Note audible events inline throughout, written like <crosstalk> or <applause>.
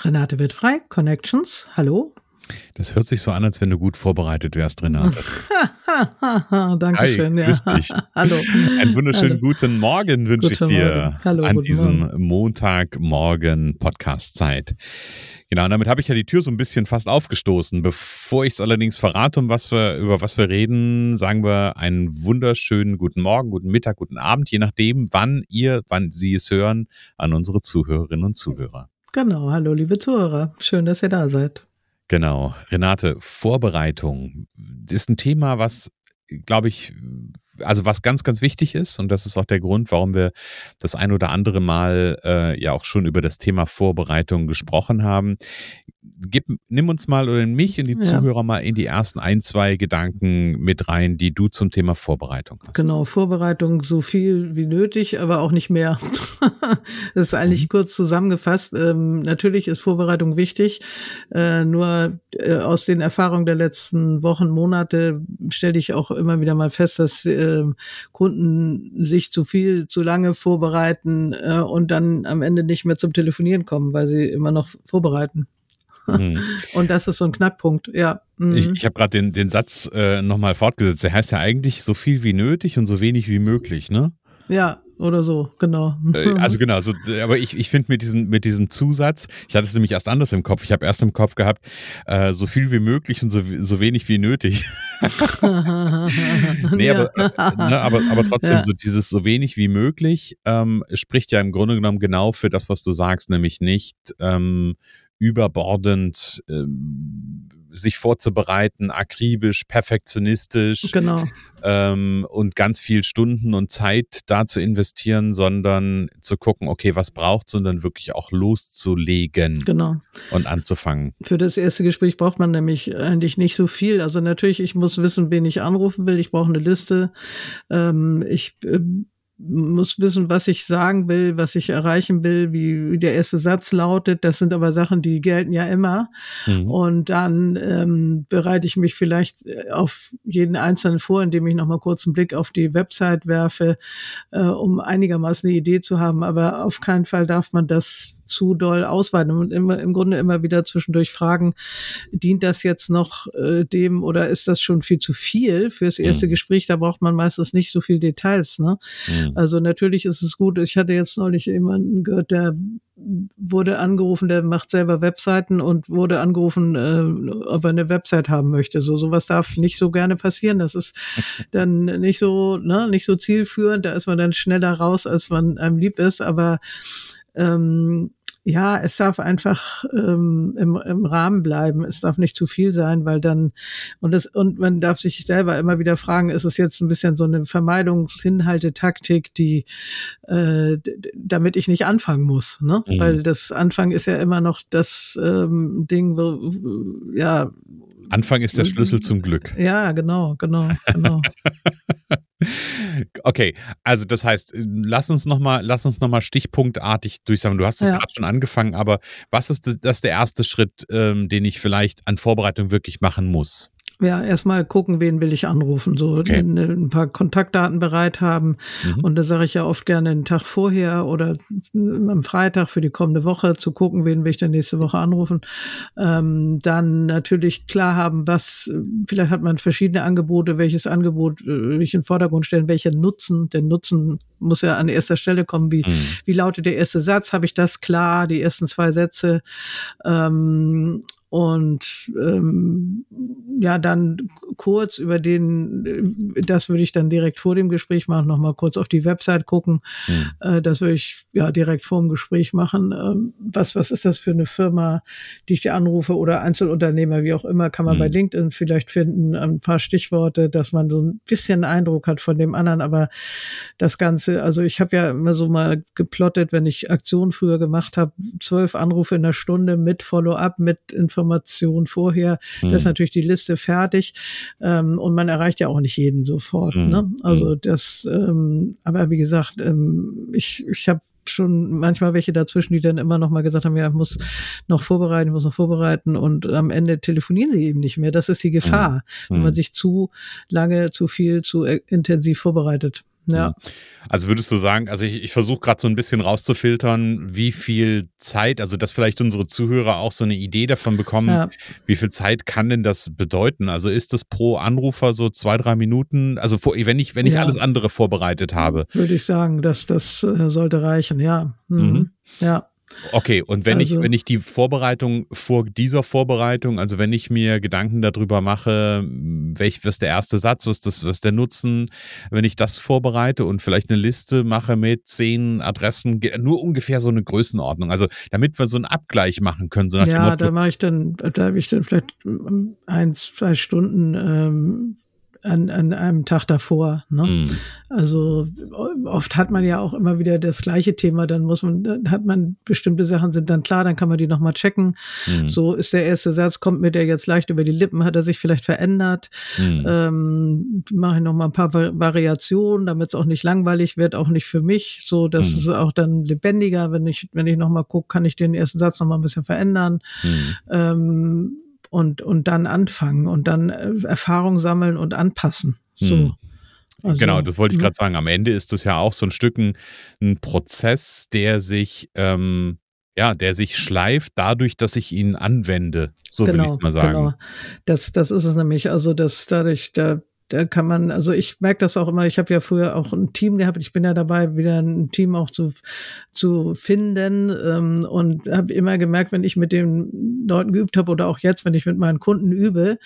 Renate wird frei, Connections, hallo. Das hört sich so an, als wenn du gut vorbereitet wärst, Renate. <laughs> Dankeschön. Hi, grüß ja. dich. <laughs> Hallo. Einen wunderschönen Hallo. guten Morgen wünsche ich dir. Hallo, an diesem Morgen. Montagmorgen Podcast-Zeit. Genau, und damit habe ich ja die Tür so ein bisschen fast aufgestoßen. Bevor ich es allerdings verrate, um was wir, über was wir reden, sagen wir einen wunderschönen guten Morgen, guten Mittag, guten Abend, je nachdem, wann ihr, wann Sie es hören, an unsere Zuhörerinnen und Zuhörer. Genau, hallo liebe Zuhörer. Schön, dass ihr da seid. Genau. Renate, Vorbereitung ist ein Thema, was, glaube ich, also was ganz, ganz wichtig ist. Und das ist auch der Grund, warum wir das ein oder andere Mal äh, ja auch schon über das Thema Vorbereitung gesprochen haben. Gib, nimm uns mal oder mich und die Ja. Zuhörer mal in die ersten ein, zwei Gedanken mit rein, die du zum Thema Vorbereitung hast. Genau, Vorbereitung so viel wie nötig, aber auch nicht mehr. <laughs> das ist eigentlich Mhm. kurz zusammengefasst. Ähm, natürlich ist Vorbereitung wichtig, äh, nur äh, aus den Erfahrungen der letzten Wochen, Monate stelle ich auch immer wieder mal fest, dass äh, Kunden sich zu viel, zu lange vorbereiten äh, und dann am Ende nicht mehr zum Telefonieren kommen, weil sie immer noch vorbereiten. Mhm. <laughs> Und das ist so ein Knackpunkt, ja. Mhm. Ich, ich habe gerade den, den Satz äh, nochmal fortgesetzt. Der heißt ja eigentlich so viel wie nötig und so wenig wie möglich, ne? ja, oder so, genau. Äh, Also genau, so, aber ich, ich finde mit diesem, mit diesem Zusatz, ich hatte es nämlich erst anders im Kopf. Ich habe erst im Kopf gehabt, äh, so viel wie möglich und so, so wenig wie nötig. <laughs> nee, <laughs> Ja. aber, äh, ne, aber, aber trotzdem, Ja. so dieses so wenig wie möglich ähm, spricht ja im Grunde genommen genau für das, was du sagst, nämlich nicht ähm, überbordend ähm, sich vorzubereiten, akribisch, perfektionistisch Genau. ähm, und ganz viel Stunden und Zeit da zu investieren, sondern zu gucken, okay, was braucht und dann wirklich auch loszulegen Genau. und anzufangen. Für das erste Gespräch braucht man nämlich eigentlich nicht so viel. Also natürlich, ich muss wissen, wen ich anrufen will. Ich brauche eine Liste. Ähm, ich äh, muss wissen, was ich sagen will, was ich erreichen will, wie, wie der erste Satz lautet. Das sind aber Sachen, die gelten ja immer. Mhm. Und dann ähm, bereite ich mich vielleicht äh, auf jeden Einzelnen vor, indem ich nochmal kurz einen Blick auf die Website werfe, äh, um einigermaßen eine Idee zu haben. Aber auf keinen Fall darf man das zu doll ausweiten und immer im Grunde immer wieder zwischendurch fragen, dient das jetzt noch äh, dem oder ist das schon viel zu viel fürs erste Mhm. Gespräch? Da braucht man meistens nicht so viel Details. Ne? Mhm. Also natürlich ist es gut. Ich hatte jetzt neulich jemanden gehört, der wurde angerufen, der macht selber Webseiten und wurde angerufen, äh, ob er eine Website haben möchte. So sowas darf nicht so gerne passieren. Das ist <laughs> dann nicht so, ne, nicht so zielführend. Da ist man dann schneller raus, als man einem lieb ist. Aber ähm, ja, es darf einfach ähm, im, im Rahmen bleiben. Es darf nicht zu viel sein, weil dann und das und man darf sich selber immer wieder fragen: Ist es jetzt ein bisschen so eine Vermeidungsinhaltetaktik, die äh, damit ich nicht anfangen muss, ne? Mhm. Weil das Anfang ist ja immer noch das ähm, Ding, wo, ja, Anfang ist der Schlüssel zum Glück. ja, genau, genau, genau. <laughs> Okay, also das heißt, lass uns nochmal, lass uns noch mal stichpunktartig durchsagen. Du hast es Ja. gerade schon angefangen, aber was ist das, das ist der erste Schritt, ähm, den ich vielleicht an Vorbereitung wirklich machen muss? Ja, erstmal gucken, wen will ich anrufen, so Okay. ein, paar Kontaktdaten bereit haben. Mhm. Und da sage ich ja oft gerne einen Tag vorher oder am Freitag für die kommende Woche zu gucken, wen will ich denn nächste Woche anrufen. Ähm, dann natürlich klar haben, was, vielleicht hat man verschiedene Angebote, welches Angebot äh, will ich in den Vordergrund stellen, welcher Nutzen, der Nutzen muss ja an erster Stelle kommen, wie, Mhm. wie lautet der erste Satz, habe ich das klar, die ersten zwei Sätze. Ähm, und ähm, ja, dann kurz über den, das würde ich dann direkt vor dem Gespräch machen, nochmal kurz auf die Website gucken. Mhm. Äh, das würde ich ja direkt vor dem Gespräch machen. Ähm, was, was ist das für eine Firma, die ich dir anrufe oder Einzelunternehmer, wie auch immer, kann man mhm. bei LinkedIn vielleicht finden, ein paar Stichworte, dass man so ein bisschen Eindruck hat von dem anderen. Aber das Ganze, also ich habe ja immer so mal geplottet, wenn ich Aktionen früher gemacht habe, zwölf Anrufe in der Stunde mit Follow-up, mit Information vorher. Mhm. Das ist natürlich die Liste fertig. Ähm, und man erreicht ja auch nicht jeden sofort. Mhm. Ne? Also hm. das, ähm, aber wie gesagt, ähm, ich, ich habe schon manchmal welche dazwischen, die dann immer noch mal gesagt haben, ja, ich muss noch vorbereiten, ich muss noch vorbereiten und am Ende telefonieren sie eben nicht mehr. Das ist die Gefahr, mhm. wenn man hm. sich zu lange, zu viel, zu äh, intensiv vorbereitet. Ja. Also würdest du sagen, also ich, ich versuche gerade so ein bisschen rauszufiltern, wie viel Zeit, also dass vielleicht unsere Zuhörer auch so eine Idee davon bekommen, ja. wie viel Zeit kann denn das bedeuten? Also ist das pro Anrufer so zwei, drei Minuten? Also vor, wenn ich, wenn ich ja. alles andere vorbereitet habe. Würde ich sagen, dass das äh, sollte reichen, ja. Mhm. Mhm. Ja. Okay, und wenn also, ich, wenn ich die Vorbereitung vor dieser Vorbereitung, also wenn ich mir Gedanken darüber mache, welch, was der erste Satz, was das, was der Nutzen, wenn ich das vorbereite und vielleicht eine Liste mache mit zehn Adressen, nur ungefähr so eine Größenordnung, also damit wir so einen Abgleich machen können. So ja, da mache ich dann, da habe ich dann vielleicht ein, zwei Stunden ähm, an, an einem Tag davor. Ne? Mm. Also oft hat man ja auch immer wieder das gleiche Thema, dann muss man, dann hat man bestimmte Sachen sind dann klar, dann kann man die nochmal checken. Mm. So ist der erste Satz, kommt mir der jetzt leicht über die Lippen, hat er sich vielleicht verändert. Mm. Ähm, Mache ich nochmal ein paar Variationen, damit es auch nicht langweilig wird, auch nicht für mich. So, das mm. ist auch dann lebendiger, wenn ich, wenn ich nochmal gucke, kann ich den ersten Satz nochmal ein bisschen verändern. Mm. Ähm, und, und dann anfangen und dann äh, Erfahrung sammeln und anpassen. So. Hm. Also, genau, das wollte ich gerade sagen. Am Ende ist das ja auch so ein Stück ein, ein Prozess, der sich, ähm, ja, der sich schleift dadurch, dass ich ihn anwende. So genau, will ich es mal sagen. Genau. Das, das ist es nämlich. Also, dass dadurch, da, da kann man, also ich merke das auch immer, ich habe ja früher auch ein Team gehabt, ich bin ja dabei, wieder ein Team auch zu, zu finden ähm, und habe immer gemerkt, wenn ich mit den Leuten geübt habe oder auch jetzt, wenn ich mit meinen Kunden übe,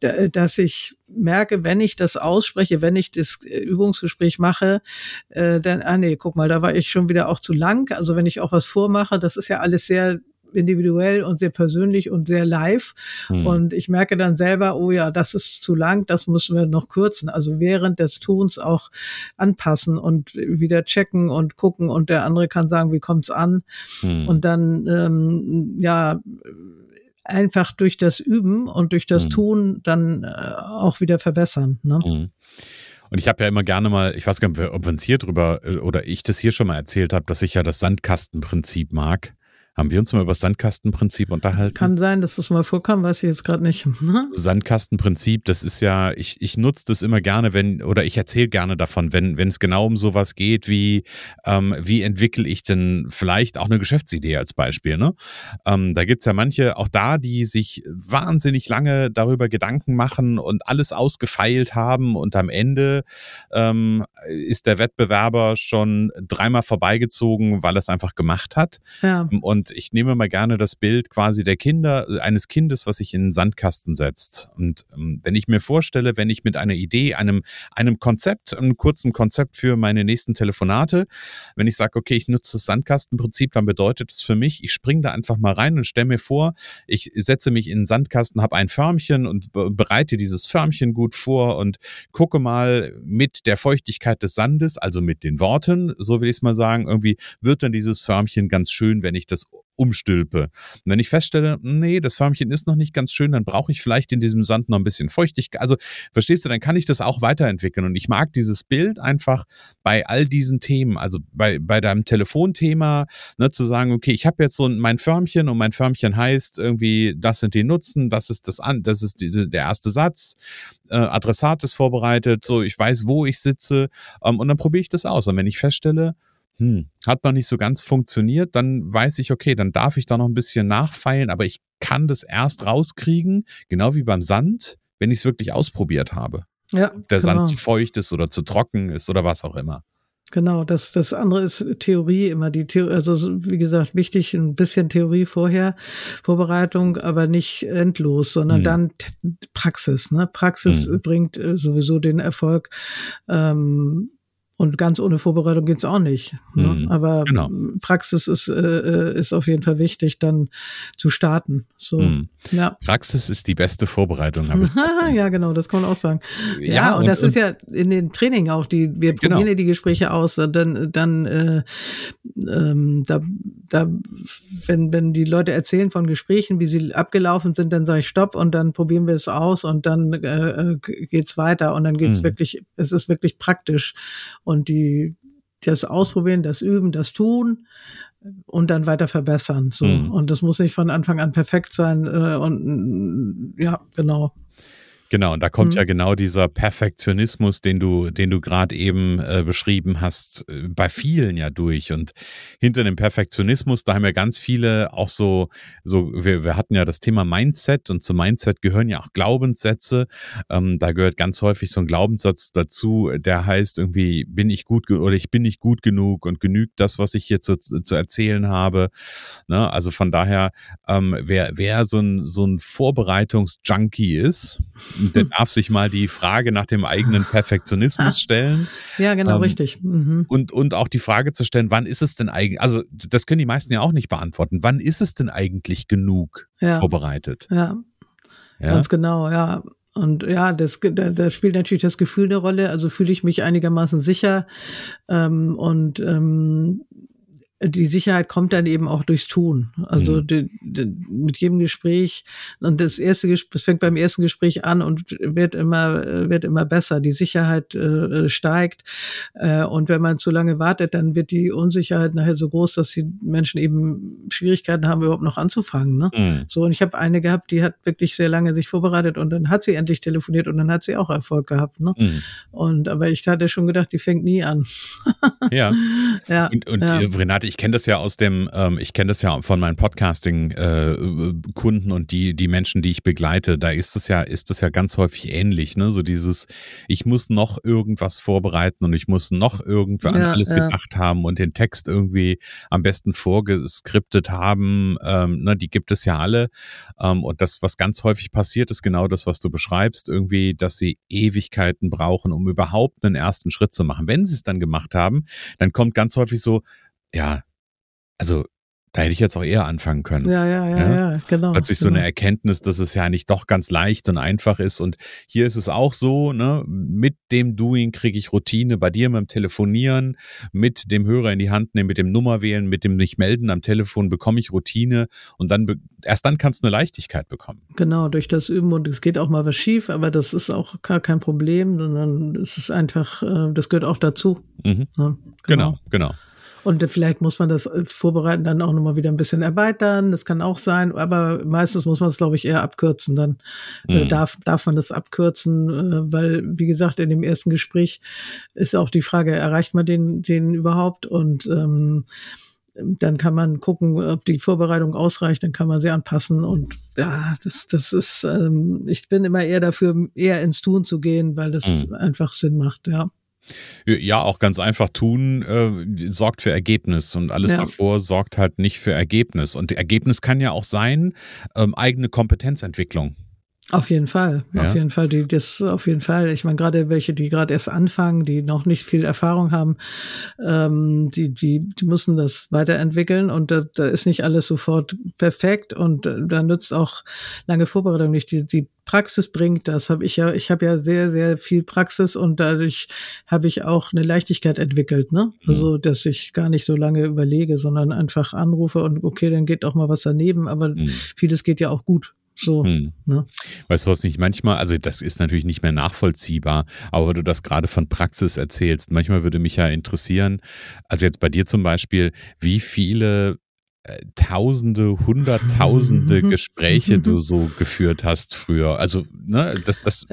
da, dass ich merke, wenn ich das ausspreche, wenn ich das Übungsgespräch mache, äh, dann, ah nee, guck mal, da war ich schon wieder auch zu lang. Also wenn ich auch was vormache, das ist ja alles sehr individuell und sehr persönlich und sehr live. Hm. Und ich merke dann selber, oh ja, das ist zu lang, das müssen wir noch kürzen. Also während des Tuns auch anpassen und wieder checken und gucken und der andere kann sagen, wie kommt's an? Hm. Und dann, ähm, ja, einfach durch das Üben und durch das hm. Tun dann äh, auch wieder verbessern. Ne? Hm. Und ich habe ja immer gerne mal, ich weiß gar nicht, ob wir uns hier drüber äh, oder ich das hier schon mal erzählt habe, dass ich ja das Sandkastenprinzip mag. Haben wir uns mal über das Sandkastenprinzip unterhalten? Kann sein, dass das mal vorkam, weiß ich jetzt gerade nicht. <laughs> Sandkastenprinzip, das ist ja, ich, ich nutze das immer gerne, wenn, oder ich erzähle gerne davon, wenn wenn es genau um sowas geht, wie, ähm, wie entwickle ich denn vielleicht auch eine Geschäftsidee als Beispiel. Ne? Ähm, da gibt's ja manche, auch da, die sich wahnsinnig lange darüber Gedanken machen und alles ausgefeilt haben und am Ende ähm, ist der Wettbewerber schon dreimal vorbeigezogen, weil er es einfach gemacht hat. Ja. Und ich nehme mal gerne das Bild quasi der Kinder, eines Kindes, was sich in den Sandkasten setzt. Und ähm, wenn ich mir vorstelle, wenn ich mit einer Idee, einem, einem Konzept, einem kurzen Konzept für meine nächsten Telefonate, wenn ich sage, okay, ich nutze das Sandkastenprinzip, dann bedeutet es für mich, ich springe da einfach mal rein und stelle mir vor, ich setze mich in den Sandkasten, habe ein Förmchen und bereite dieses Förmchen gut vor und gucke mal mit der Feuchtigkeit des Sandes, also mit den Worten, so will ich es mal sagen, irgendwie wird dann dieses Förmchen ganz schön, wenn ich das umstülpe. Und wenn ich feststelle, nee, das Förmchen ist noch nicht ganz schön, dann brauche ich vielleicht in diesem Sand noch ein bisschen Feuchtigkeit. Also, verstehst du, dann kann ich das auch weiterentwickeln. Und ich mag dieses Bild einfach bei all diesen Themen, also bei, bei deinem Telefonthema, ne, zu sagen, okay, ich habe jetzt so mein Förmchen und mein Förmchen heißt irgendwie, das sind die Nutzen, das ist das an, das ist diese, der erste Satz, äh, Adressat ist vorbereitet, so ich weiß, wo ich sitze, ähm, und dann probiere ich das aus. Und wenn ich feststelle, hm, hat noch nicht so ganz funktioniert, dann weiß ich, okay, dann darf ich da noch ein bisschen nachfeilen, aber ich kann das erst rauskriegen, genau wie beim Sand, wenn ich es wirklich ausprobiert habe. Ja, Ob der genau. Sand zu feucht ist oder zu trocken ist oder was auch immer. Genau, das, das andere ist Theorie immer die Theorie, also wie gesagt, wichtig ein bisschen Theorie vorher, Vorbereitung, aber nicht endlos, sondern mhm. dann Praxis. Ne? Praxis mhm. bringt äh, sowieso den Erfolg. Ähm, und ganz ohne Vorbereitung geht's auch nicht. Ne? Mhm, Aber genau. Praxis ist, äh, äh, ist auf jeden Fall wichtig, dann zu starten. So, mhm. ja. Praxis ist die beste Vorbereitung. <laughs> ja, genau, das kann man auch sagen. Ja, ja und, und, das ist ja in den Training auch, die wir genau. probieren ja die Gespräche aus, dann, dann äh, ähm, da, da, wenn, wenn die Leute erzählen von Gesprächen, wie sie abgelaufen sind, dann sage ich Stopp und dann probieren wir es aus und dann äh, äh geht's weiter und dann geht's mhm. wirklich, es ist wirklich praktisch und die das Ausprobieren, das Üben, das Tun und dann weiter verbessern. So mhm. und das muss nicht von Anfang an perfekt sein äh, und ja genau. Genau, und da kommt mhm. ja genau dieser Perfektionismus, den du, den du gerade eben äh, beschrieben hast, äh, bei vielen ja durch. Und hinter dem Perfektionismus, da haben ja ganz viele auch so, so, wir, wir hatten ja das Thema Mindset und zum Mindset gehören ja auch Glaubenssätze. Ähm, da gehört ganz häufig so ein Glaubenssatz dazu, der heißt irgendwie, bin ich gut oder ich bin nicht gut genug und genügt das, was ich hier zu, zu erzählen habe. Ne? Also von daher, ähm, wer, wer so ein, so ein Vorbereitungsjunkie ist, <laughs> der darf sich mal die Frage nach dem eigenen Perfektionismus stellen. <laughs> Ja, genau, ähm, richtig. Mhm. Und, und auch die Frage zu stellen, wann ist es denn eigentlich, also das können die meisten ja auch nicht beantworten, wann ist es denn eigentlich genug ja. vorbereitet? Ja. ja, ganz genau, ja. Und ja, das, da, da spielt natürlich das Gefühl eine Rolle. Also fühle ich mich einigermaßen sicher. Ähm, und ähm, die Sicherheit kommt dann eben auch durchs Tun. Also mhm. die, die, mit jedem Gespräch und das erste Gespräch, das fängt beim ersten Gespräch an und wird immer wird immer besser. Die Sicherheit äh, steigt äh, und wenn man zu lange wartet, dann wird die Unsicherheit nachher so groß, dass die Menschen eben Schwierigkeiten haben, überhaupt noch anzufangen. Ne? Mhm. So und ich habe eine gehabt, die hat wirklich sehr lange sich vorbereitet und dann hat sie endlich telefoniert und dann hat sie auch Erfolg gehabt. Ne? Mhm. Und aber ich hatte schon gedacht, die fängt nie an. ja. <laughs> ja. Und, und ja. Renate ich kenne das ja aus dem, ähm, ich kenne das ja von meinen Podcasting-Kunden äh, und die, die Menschen, die ich begleite, da ist es ja, ist es ja ganz häufig ähnlich, ne? So dieses, ich muss noch irgendwas vorbereiten und ich muss noch irgendwie an alles ja. gedacht haben und den Text irgendwie am besten vorgeskriptet haben, ähm, ne? Die gibt es ja alle. Ähm, und das, was ganz häufig passiert, ist genau das, was du beschreibst, irgendwie, dass sie Ewigkeiten brauchen, um überhaupt einen ersten Schritt zu machen. Wenn sie es dann gemacht haben, dann kommt ganz häufig so, ja, also da hätte ich jetzt auch eher anfangen können. Ja, ja, ja, ja, ja genau. Plötzlich genau. so eine Erkenntnis, dass es ja nicht doch ganz leicht und einfach ist. Und hier ist es auch so, ne, mit dem Doing kriege ich Routine, bei dir mit dem Telefonieren, mit dem Hörer in die Hand nehmen, mit dem Nummer wählen, mit dem nicht melden am Telefon bekomme ich Routine und dann erst dann kannst du eine Leichtigkeit bekommen. Genau, durch das Üben und es geht auch mal was schief, aber das ist auch gar kein Problem, sondern es ist einfach, äh, das gehört auch dazu. Mhm. Ja, genau, genau. genau. Und vielleicht muss man das äh, Vorbereiten dann auch nochmal wieder ein bisschen erweitern. Das kann auch sein. Aber meistens muss man es, glaube ich, eher abkürzen. Dann äh, mhm. darf, darf man das abkürzen, äh, weil, wie gesagt, in dem ersten Gespräch ist auch die Frage, erreicht man den, den überhaupt? Und ähm, dann kann man gucken, ob die Vorbereitung ausreicht, dann kann man sie anpassen. Und ja, das, das ist, ähm, ich bin immer eher dafür, eher ins Tun zu gehen, weil das mhm. einfach Sinn macht, ja. Ja, auch ganz einfach tun, äh, sorgt für Ergebnis und alles ja. davor sorgt halt nicht für Ergebnis. Und Ergebnis kann ja auch sein, ähm, eigene Kompetenzentwicklung. Auf jeden Fall, ja. auf jeden Fall, die das auf jeden Fall. Ich meine gerade welche, die gerade erst anfangen, die noch nicht viel Erfahrung haben, ähm, die die die müssen das weiterentwickeln und da, da ist nicht alles sofort perfekt und da nützt auch lange Vorbereitung nicht. Die die Praxis bringt das. Habe ich ja, ich habe ja sehr sehr viel Praxis und dadurch habe ich auch eine Leichtigkeit entwickelt, ne? Mhm. Also dass ich gar nicht so lange überlege, sondern einfach anrufe und okay, dann geht auch mal was daneben, aber mhm. vieles geht ja auch gut. So, hm. ne? Weißt du was nicht manchmal, also das ist natürlich nicht mehr nachvollziehbar, aber du das gerade von Praxis erzählst, manchmal würde mich ja interessieren, also jetzt bei dir zum Beispiel, wie viele äh, Tausende, Hunderttausende <laughs> Gespräche du so geführt hast früher. Also, ne, das, das,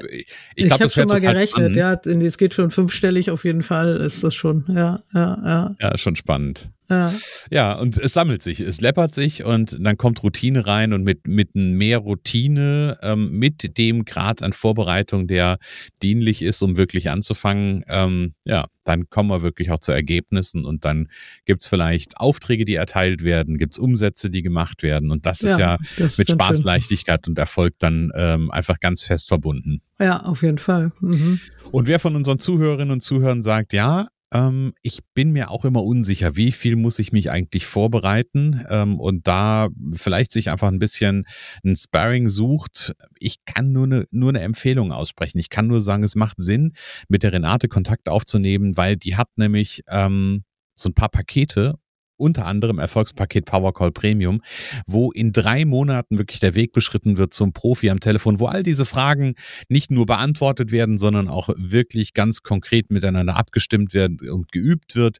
ich glaube, das wäre schon mal gerechnet, spannend. ja, es geht schon fünfstellig auf jeden Fall, ist das schon, ja, ja, ja. Ja, schon spannend. Ja. ja, und es sammelt sich, es läppert sich und dann kommt Routine rein und mit, mit mehr Routine, ähm, mit dem Grad an Vorbereitung, der dienlich ist, um wirklich anzufangen, ähm, ja, dann kommen wir wirklich auch zu Ergebnissen und dann gibt's vielleicht Aufträge, die erteilt werden, gibt's Umsätze, die gemacht werden und das ist ja, das mit Spaß, schön. Leichtigkeit und Erfolg dann ähm, einfach ganz fest verbunden. Ja, auf jeden Fall. Mhm. Und wer von unseren Zuhörerinnen und Zuhörern sagt, ja, ähm, ich bin mir auch immer unsicher, wie viel muss ich mich eigentlich vorbereiten ähm, und da vielleicht sich einfach ein bisschen ein Sparring sucht. Ich kann nur eine, nur eine Empfehlung aussprechen. Ich kann nur sagen, es macht Sinn, mit der Renate Kontakt aufzunehmen, weil die hat nämlich ähm, so ein paar Pakete unter anderem Erfolgspaket Powercall Premium, wo in drei Monaten wirklich der Weg beschritten wird zum Profi am Telefon, wo all diese Fragen nicht nur beantwortet werden, sondern auch wirklich ganz konkret miteinander abgestimmt werden und geübt wird,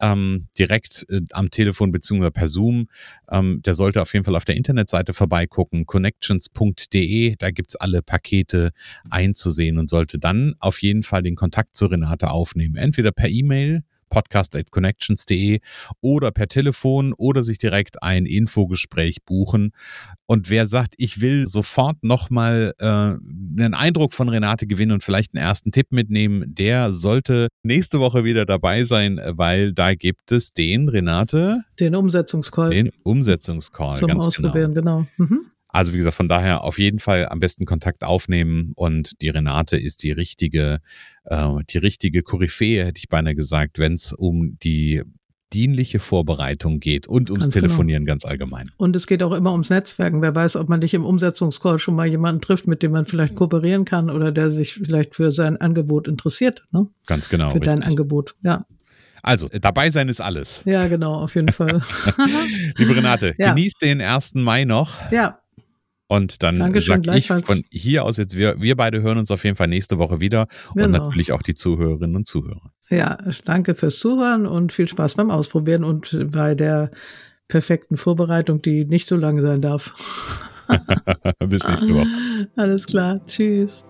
ähm, direkt äh, am Telefon bzw. per Zoom. Ähm, der sollte auf jeden Fall auf der Internetseite vorbeigucken, connections.de, da gibt's alle Pakete einzusehen und sollte dann auf jeden Fall den Kontakt zu Renate aufnehmen. Entweder per E-Mail, podcast.connections.de oder per Telefon oder sich direkt ein Infogespräch buchen. Und wer sagt, ich will sofort nochmal äh, einen Eindruck von Renate gewinnen und vielleicht einen ersten Tipp mitnehmen, der sollte nächste Woche wieder dabei sein, weil da gibt es den, Renate? Den Umsetzungscall. Den Umsetzungscall. Zum ganz genau. Ausprobieren, genau. genau. Mhm. Also wie gesagt, von daher auf jeden Fall am besten Kontakt aufnehmen und die Renate ist die richtige, äh, die richtige Koryphäe, hätte ich beinahe gesagt, wenn es um die dienliche Vorbereitung geht und ums ganz genau. Telefonieren genau. ganz allgemein. Und es geht auch immer ums Netzwerken. Wer weiß, ob man nicht im Umsetzungscall schon mal jemanden trifft, mit dem man vielleicht kooperieren kann oder der sich vielleicht für sein Angebot interessiert. Ne? Ganz genau. Für richtig. dein Angebot, ja. Also, dabei sein ist alles. Ja, genau, auf jeden Fall. <laughs> <laughs> Liebe Renate, ja. genießt den 1. Mai noch. Ja, und dann Dankeschön, sag ich von hier aus jetzt, wir, wir beide hören uns auf jeden Fall nächste Woche wieder genau. und natürlich auch die Zuhörerinnen und Zuhörer. Ja, danke fürs Zuhören und viel Spaß beim Ausprobieren und bei der perfekten Vorbereitung, die nicht so lange sein darf. <laughs> Bis nächste Woche. <laughs> Alles klar. Tschüss.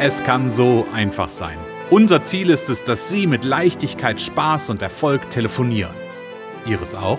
Es kann so einfach sein. Unser Ziel ist es, dass Sie mit Leichtigkeit, Spaß und Erfolg telefonieren. Ihres auch?